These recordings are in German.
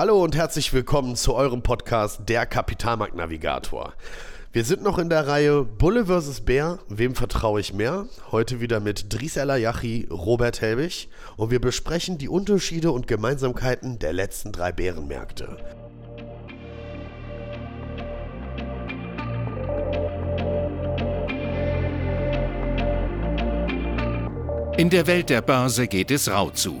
Hallo und herzlich willkommen zu eurem Podcast Der Kapitalmarktnavigator. Wir sind noch in der Reihe Bulle vs. Bär, wem vertraue ich mehr? Heute wieder mit Dries Elayachi, Robert Helbig und wir besprechen die Unterschiede und Gemeinsamkeiten der letzten drei Bärenmärkte. In der Welt der Börse geht es rau zu.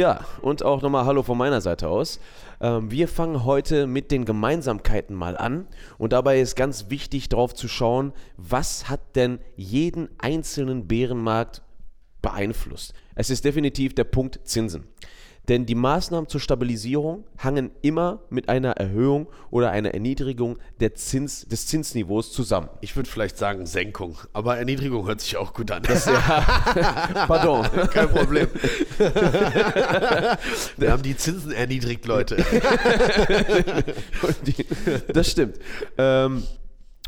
Ja, und auch nochmal Hallo von meiner Seite aus. Ähm, wir fangen heute mit den Gemeinsamkeiten mal an. Und dabei ist ganz wichtig darauf zu schauen, was hat denn jeden einzelnen Bärenmarkt beeinflusst. Es ist definitiv der Punkt Zinsen. Denn die Maßnahmen zur Stabilisierung hangen immer mit einer Erhöhung oder einer Erniedrigung Zins, des Zinsniveaus zusammen. Ich würde vielleicht sagen Senkung, aber Erniedrigung hört sich auch gut an. Das, ja, pardon. Kein Problem. Wir haben die Zinsen erniedrigt, Leute. Das stimmt. Ähm,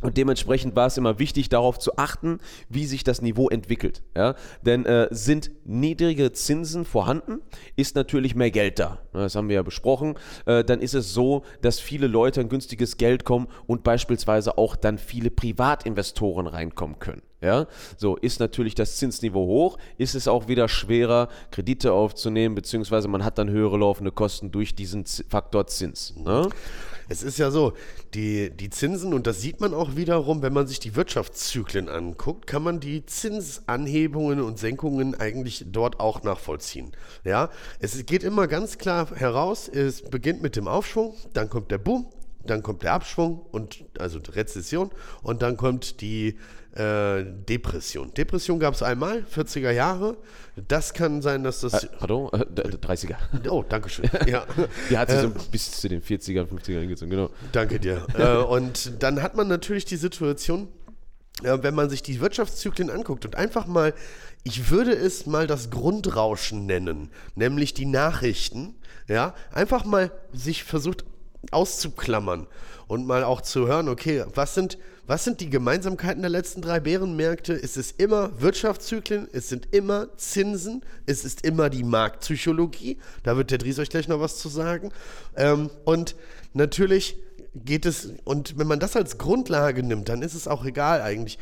und dementsprechend war es immer wichtig, darauf zu achten, wie sich das Niveau entwickelt. Ja? Denn äh, sind niedrige Zinsen vorhanden, ist natürlich mehr Geld da. Das haben wir ja besprochen. Äh, dann ist es so, dass viele Leute an günstiges Geld kommen und beispielsweise auch dann viele Privatinvestoren reinkommen können. Ja, so ist natürlich das Zinsniveau hoch, ist es auch wieder schwerer, Kredite aufzunehmen, beziehungsweise man hat dann höhere laufende Kosten durch diesen Faktor Zins. Ne? Es ist ja so, die, die Zinsen, und das sieht man auch wiederum, wenn man sich die Wirtschaftszyklen anguckt, kann man die Zinsanhebungen und Senkungen eigentlich dort auch nachvollziehen. Ja, es geht immer ganz klar heraus, es beginnt mit dem Aufschwung, dann kommt der Boom, dann kommt der Abschwung und also Rezession und dann kommt die äh, Depression. Depression gab es einmal, 40er Jahre. Das kann sein, dass das. Äh, pardon, äh, 30er. Oh, danke schön. Ja. Die hat sich so bis zu den 40ern, 50ern gezogen, genau. Danke dir. äh, und dann hat man natürlich die Situation, äh, wenn man sich die Wirtschaftszyklen anguckt und einfach mal, ich würde es mal das Grundrauschen nennen, nämlich die Nachrichten, ja, einfach mal sich versucht auszuklammern und mal auch zu hören, okay, was sind, was sind die Gemeinsamkeiten der letzten drei Bärenmärkte? Es ist immer Wirtschaftszyklen, es sind immer Zinsen, es ist immer die Marktpsychologie. Da wird der Dries euch gleich noch was zu sagen. Ähm, und natürlich geht es, und wenn man das als Grundlage nimmt, dann ist es auch egal eigentlich,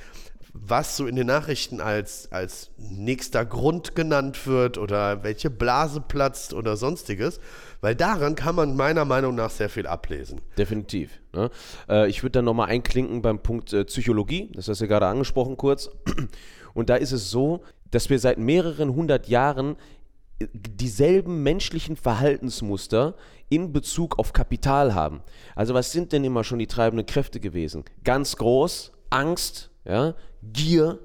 was so in den Nachrichten als, als nächster Grund genannt wird oder welche Blase platzt oder sonstiges, weil daran kann man meiner Meinung nach sehr viel ablesen. Definitiv. Ne? Äh, ich würde dann nochmal einklinken beim Punkt äh, Psychologie, das hast du ja gerade angesprochen kurz. Und da ist es so, dass wir seit mehreren hundert Jahren äh, dieselben menschlichen Verhaltensmuster in Bezug auf Kapital haben. Also was sind denn immer schon die treibenden Kräfte gewesen? Ganz groß, Angst, ja, Gier,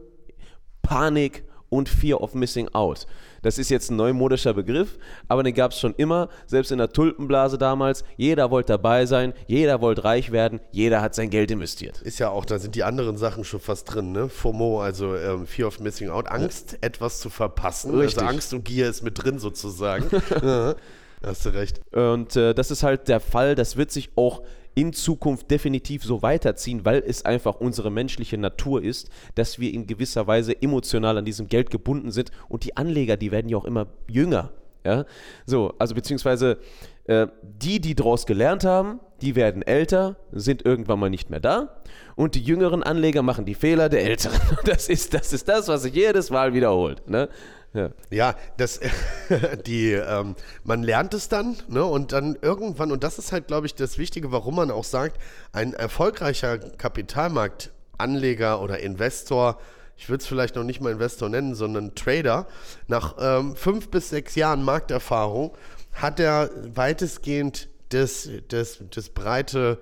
Panik und Fear of Missing Out. Das ist jetzt ein neumodischer Begriff, aber den gab es schon immer, selbst in der Tulpenblase damals. Jeder wollte dabei sein, jeder wollte reich werden, jeder hat sein Geld investiert. Ist ja auch, da sind die anderen Sachen schon fast drin, ne? FOMO, also ähm, Fear of Missing Out, Angst, ja. etwas zu verpassen. Also Richtig. Also Angst und Gier ist mit drin sozusagen. ja, hast du recht. Und äh, das ist halt der Fall, das wird sich auch in Zukunft definitiv so weiterziehen, weil es einfach unsere menschliche Natur ist, dass wir in gewisser Weise emotional an diesem Geld gebunden sind und die Anleger, die werden ja auch immer jünger. Ja? So, also beziehungsweise äh, die, die daraus gelernt haben, die werden älter, sind irgendwann mal nicht mehr da und die jüngeren Anleger machen die Fehler der Älteren. Das ist das, ist das was sich jedes Mal wiederholt. Ne? Ja, ja das, die, ähm, man lernt es dann, ne? Und dann irgendwann, und das ist halt, glaube ich, das Wichtige, warum man auch sagt, ein erfolgreicher Kapitalmarktanleger oder Investor, ich würde es vielleicht noch nicht mal Investor nennen, sondern Trader, nach ähm, fünf bis sechs Jahren Markterfahrung hat er weitestgehend das, das, das breite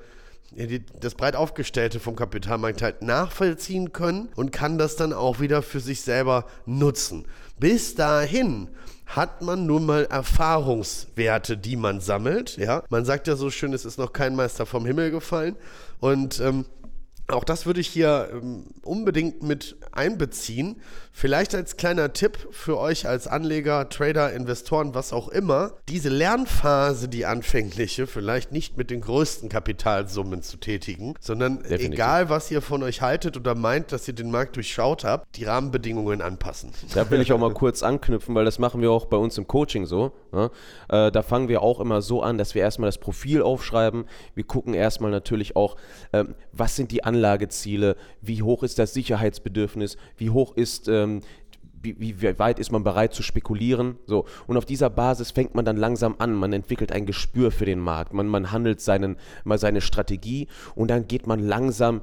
das breit aufgestellte vom Kapitalmarkt halt nachvollziehen können und kann das dann auch wieder für sich selber nutzen. Bis dahin hat man nun mal Erfahrungswerte, die man sammelt. Ja, man sagt ja so schön, es ist noch kein Meister vom Himmel gefallen und ähm, auch das würde ich hier ähm, unbedingt mit einbeziehen. Vielleicht als kleiner Tipp für euch als Anleger, Trader, Investoren, was auch immer, diese Lernphase, die anfängliche, vielleicht nicht mit den größten Kapitalsummen zu tätigen, sondern Definitiv. egal, was ihr von euch haltet oder meint, dass ihr den Markt durchschaut habt, die Rahmenbedingungen anpassen. Da will ich auch mal kurz anknüpfen, weil das machen wir auch bei uns im Coaching so. Ja? Äh, da fangen wir auch immer so an, dass wir erstmal das Profil aufschreiben. Wir gucken erstmal natürlich auch, ähm, was sind die Anlageziele, wie hoch ist das Sicherheitsbedürfnis, wie hoch ist ähm, wie, wie weit ist man bereit zu spekulieren? So. Und auf dieser Basis fängt man dann langsam an. Man entwickelt ein Gespür für den Markt. Man, man handelt seinen, mal seine Strategie und dann geht man langsam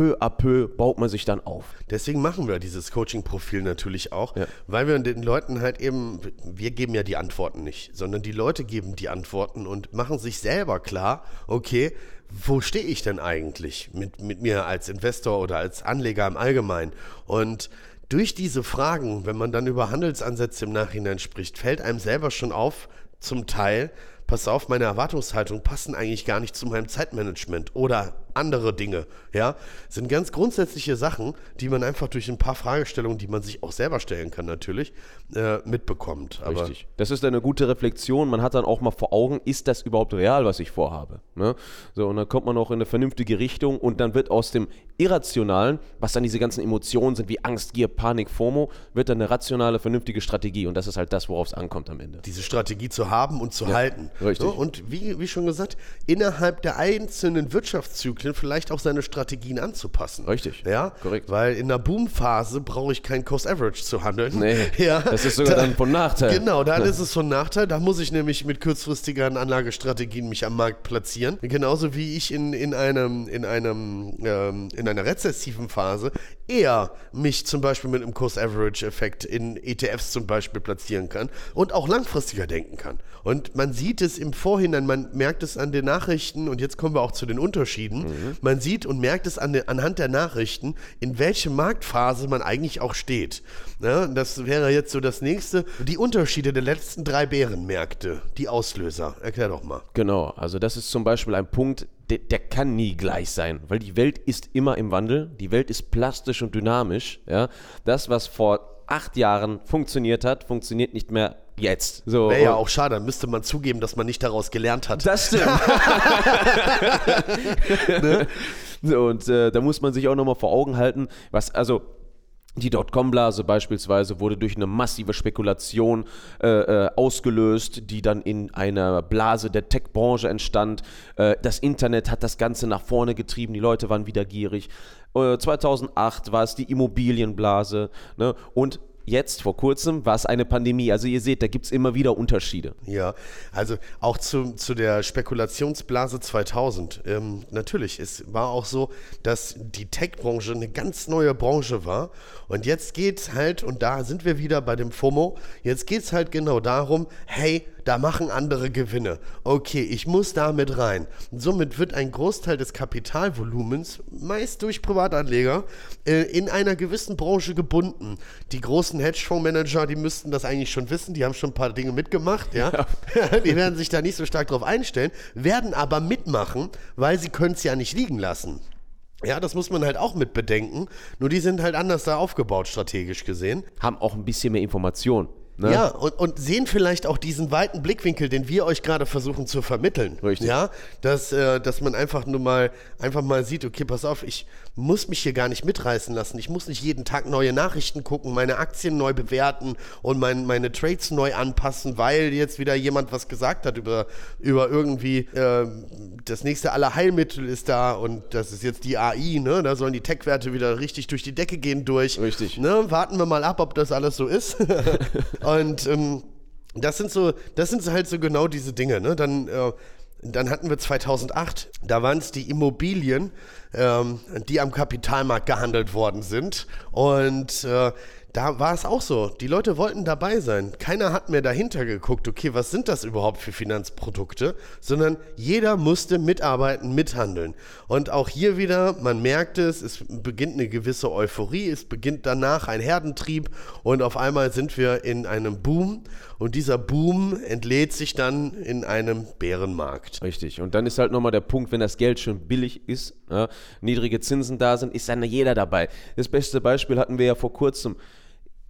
peu à peu baut man sich dann auf. Deswegen machen wir dieses Coaching-Profil natürlich auch, Ja. weil wir den Leuten halt eben, wir geben ja die Antworten nicht, sondern die Leute geben die Antworten und machen sich selber klar, okay, wo stehe ich denn eigentlich mit, mit mir als Investor oder als Anleger im Allgemeinen? Und durch diese Fragen, wenn man dann über Handelsansätze im Nachhinein spricht, fällt einem selber schon auf, zum Teil, pass auf, meine Erwartungshaltung passen eigentlich gar nicht zu meinem Zeitmanagement oder andere Dinge, ja, sind ganz grundsätzliche Sachen, die man einfach durch ein paar Fragestellungen, die man sich auch selber stellen kann natürlich, äh, mitbekommt. Aber Richtig. Das ist eine gute Reflexion. Man hat dann auch mal vor Augen, ist das überhaupt real, was ich vorhabe? Ne? So, und dann kommt man auch in eine vernünftige Richtung und dann wird aus dem Irrationalen, was dann diese ganzen Emotionen sind, wie Angst, Gier, Panik, FOMO, wird dann eine rationale, vernünftige Strategie. Und das ist halt das, worauf es ankommt am Ende. diese Strategie zu haben und zu halten. Richtig. So, und wie, wie schon gesagt, innerhalb der einzelnen Wirtschaftszyklen vielleicht auch seine Strategien anzupassen. Richtig. Ja, Korrekt. Weil in der Boomphase brauche ich kein Cost Average zu handeln. Nee, ja, das ist sogar dann von Nachteil. Genau, dann ist es von Nachteil. Da muss ich nämlich mit kurzfristigeren Anlagestrategien mich am Markt platzieren. Genauso wie ich in, in, einem, in, einem, ähm, in einer rezessiven Phase eher mich zum Beispiel mit einem Cost-Average-Effekt in ETFs zum Beispiel platzieren kann und auch langfristiger denken kann. Und man sieht es im Vorhinein, man merkt es an den Nachrichten und jetzt kommen wir auch zu den Unterschieden. Man sieht und merkt es an den, anhand der Nachrichten, in welche Marktphase man eigentlich auch steht. Ja, das wäre jetzt so das nächste. Die Unterschiede der letzten drei Bärenmärkte, die Auslöser. Erklär doch mal. Genau, also das ist zum Beispiel ein Punkt, der, der kann nie gleich sein, weil die Welt ist immer im Wandel, die Welt ist plastisch und dynamisch. Ja? Das, was vor acht Jahren funktioniert hat, funktioniert nicht mehr jetzt. So, Wäre ja auch schade, dann müsste man zugeben, dass man nicht daraus gelernt hat. Das stimmt. so, und äh, da muss man sich auch nochmal vor Augen halten, was, also die Dotcom-Blase beispielsweise wurde durch eine massive Spekulation äh, äh, ausgelöst, die dann in einer Blase der Tech-Branche entstand. Äh, das Internet hat das Ganze nach vorne getrieben, die Leute waren wieder gierig. Äh, 2008 war es die Immobilienblase ne? und jetzt vor kurzem war es eine Pandemie. Also ihr seht, da gibt es immer wieder Unterschiede. Ja, also auch zu, zu der Spekulationsblase 2000. Ähm, natürlich, es war auch so, dass die Tech-Branche eine ganz neue Branche war. Und jetzt geht's halt, und da sind wir wieder bei dem FOMO, jetzt geht's halt genau darum, hey, da machen andere Gewinne. Okay, ich muss da mit rein. Somit wird ein Großteil des Kapitalvolumens, meist durch Privatanleger, äh, in einer gewissen Branche gebunden. Die großen Hedgefondsmanager, die müssten das eigentlich schon wissen, die haben schon ein paar Dinge mitgemacht, ja. die werden sich da nicht so stark drauf einstellen, werden aber mitmachen, weil sie können es ja nicht liegen lassen. Ja, das muss man halt auch mit bedenken. Nur die sind halt anders da aufgebaut, strategisch gesehen. Haben auch ein bisschen mehr Information. Ne? Ja, und, und sehen vielleicht auch diesen weiten Blickwinkel, den wir euch gerade versuchen zu vermitteln. Richtig. Ja, dass, äh, dass man einfach nur mal, einfach mal sieht, okay, pass auf, ich muss mich hier gar nicht mitreißen lassen. Ich muss nicht jeden Tag neue Nachrichten gucken, meine Aktien neu bewerten und mein, meine Trades neu anpassen, weil jetzt wieder jemand was gesagt hat über, über irgendwie äh, das nächste Allerheilmittel ist da und das ist jetzt die AI, ne? Da sollen die Tech-Werte wieder richtig durch die Decke gehen durch. Richtig. Ne? Warten wir mal ab, ob das alles so ist. Und ähm, das sind so, das sind halt so genau diese Dinge. Ne? Dann, äh, dann hatten wir 2008, da waren es die Immobilien, ähm, die am Kapitalmarkt gehandelt worden sind. Und äh, da war es auch so. Die Leute wollten dabei sein. Keiner hat mehr dahinter geguckt, okay, was sind das überhaupt für Finanzprodukte, sondern jeder musste mitarbeiten, mithandeln. Und auch hier wieder, man merkt es, es beginnt eine gewisse Euphorie, es beginnt danach ein Herdentrieb und auf einmal sind wir in einem Boom und dieser Boom entlädt sich dann in einem Bärenmarkt. Richtig. Und dann ist halt nochmal der Punkt, wenn das Geld schon billig ist, ja, niedrige Zinsen da sind, ist dann jeder dabei. Das beste Beispiel hatten wir ja vor kurzem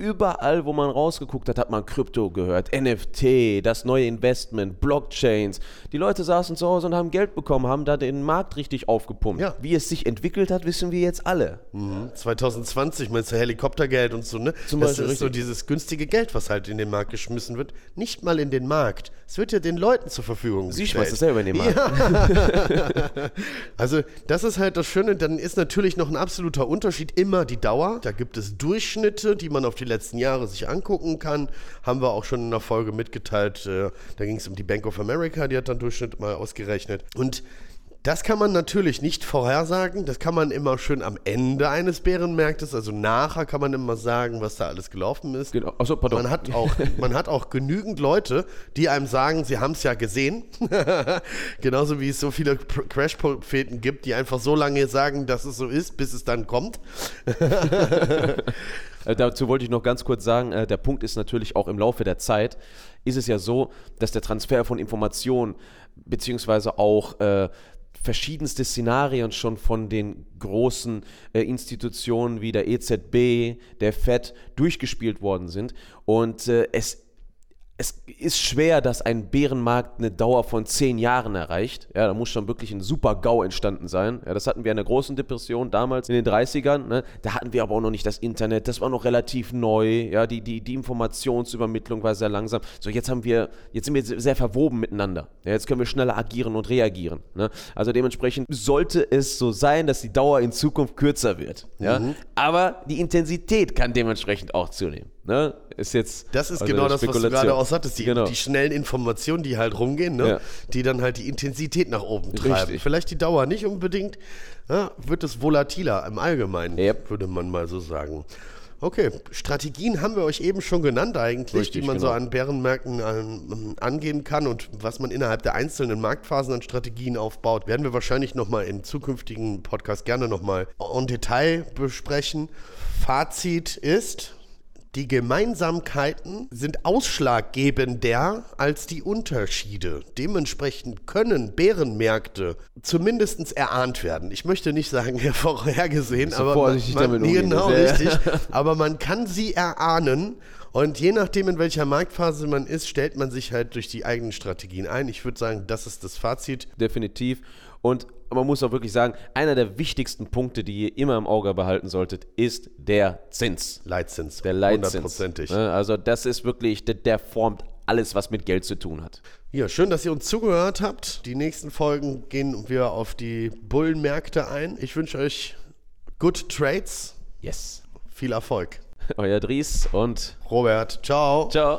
überall, wo man rausgeguckt hat, hat man Krypto gehört, NFT, das neue Investment, Blockchains. Die Leute saßen zu Hause und haben Geld bekommen, haben da den Markt richtig aufgepumpt. Ja. Wie es sich entwickelt hat, wissen wir jetzt alle. Mhm. 2020 meinst du Helikoptergeld und so, ne? Zum das Beispiel, ist so dieses günstige Geld, was halt in den Markt geschmissen wird. Nicht mal in den Markt. Es wird ja den Leuten zur Verfügung Sie gestellt. schmeißt es selber in den Markt. Also, das ist halt das Schöne. Dann ist natürlich noch ein absoluter Unterschied immer die Dauer. Da gibt es Durchschnitte, die man auf die letzten Jahre sich angucken kann. Haben wir auch schon in einer Folge mitgeteilt. Äh, Da ging es um die Bank of America, die hat dann Durchschnitt mal ausgerechnet. Und das kann man natürlich nicht vorhersagen. Das kann man immer schön am Ende eines Bärenmarktes, also nachher kann man immer sagen, was da alles gelaufen ist. Genau. Achso, pardon. Man hat, auch, man hat auch genügend Leute, die einem sagen, sie haben es ja gesehen. Genauso wie es so viele Pr- Crash-Propheten gibt, die einfach so lange sagen, dass es so ist, bis es dann kommt. Äh, dazu wollte ich noch ganz kurz sagen, äh, der Punkt ist natürlich auch im Laufe der Zeit, ist es ja so, dass der Transfer von Informationen beziehungsweise auch äh, verschiedenste Szenarien schon von den großen äh, Institutionen wie der EZB, der FED durchgespielt worden sind. Und äh, es es ist schwer, dass ein Bärenmarkt eine Dauer von zehn Jahren erreicht. Ja, da muss schon wirklich ein super GAU entstanden sein. Ja, das hatten wir in der großen Depression damals in den 30ern. Ne? Da hatten wir aber auch noch nicht das Internet. Das war noch relativ neu. Ja, die, die, die Informationsübermittlung war sehr langsam. So, jetzt haben wir, jetzt sind wir sehr verwoben miteinander. Ja, jetzt können wir schneller agieren und reagieren. Ne? Also dementsprechend sollte es so sein, dass die Dauer in Zukunft kürzer wird. Ja? Aber die Intensität kann dementsprechend auch zunehmen. Ne? Ist jetzt Das ist also genau das, was du gerade auch sagtest. Die, Genau. die schnellen Informationen, die halt rumgehen, ne? Ja. die dann halt die Intensität nach oben treiben. Richtig. Vielleicht die Dauer nicht unbedingt, ja, wird es volatiler im Allgemeinen, Yep. würde man mal so sagen. Okay, Strategien haben wir euch eben schon genannt eigentlich, Richtig, die man so genau. an Bärenmärkten ähm, angehen kann und was man innerhalb der einzelnen Marktphasen an Strategien aufbaut, werden wir wahrscheinlich nochmal in zukünftigen Podcasts gerne nochmal en Detail besprechen. Fazit ist, die Gemeinsamkeiten sind ausschlaggebender als die Unterschiede. Dementsprechend können Bärenmärkte zumindest erahnt werden. Ich möchte nicht sagen vorhergesehen, aber man, damit man, genau ja- richtig. Aber man kann sie erahnen. Und je nachdem, in welcher Marktphase man ist, stellt man sich halt durch die eigenen Strategien ein. Ich würde sagen, das ist das Fazit. definitiv. Und man muss auch wirklich sagen, einer der wichtigsten Punkte, die ihr immer im Auge behalten solltet, ist der Zins. Leitzins. Der Leitzins. Hundertprozentig. Ne, Also das ist wirklich, der, der formt alles, was mit Geld zu tun hat. Ja, schön, dass ihr uns zugehört habt. Die nächsten Folgen gehen wir auf die Bullenmärkte ein. Ich wünsche euch good trades. Yes. Viel Erfolg. Euer Dries und Robert, ciao. ciao.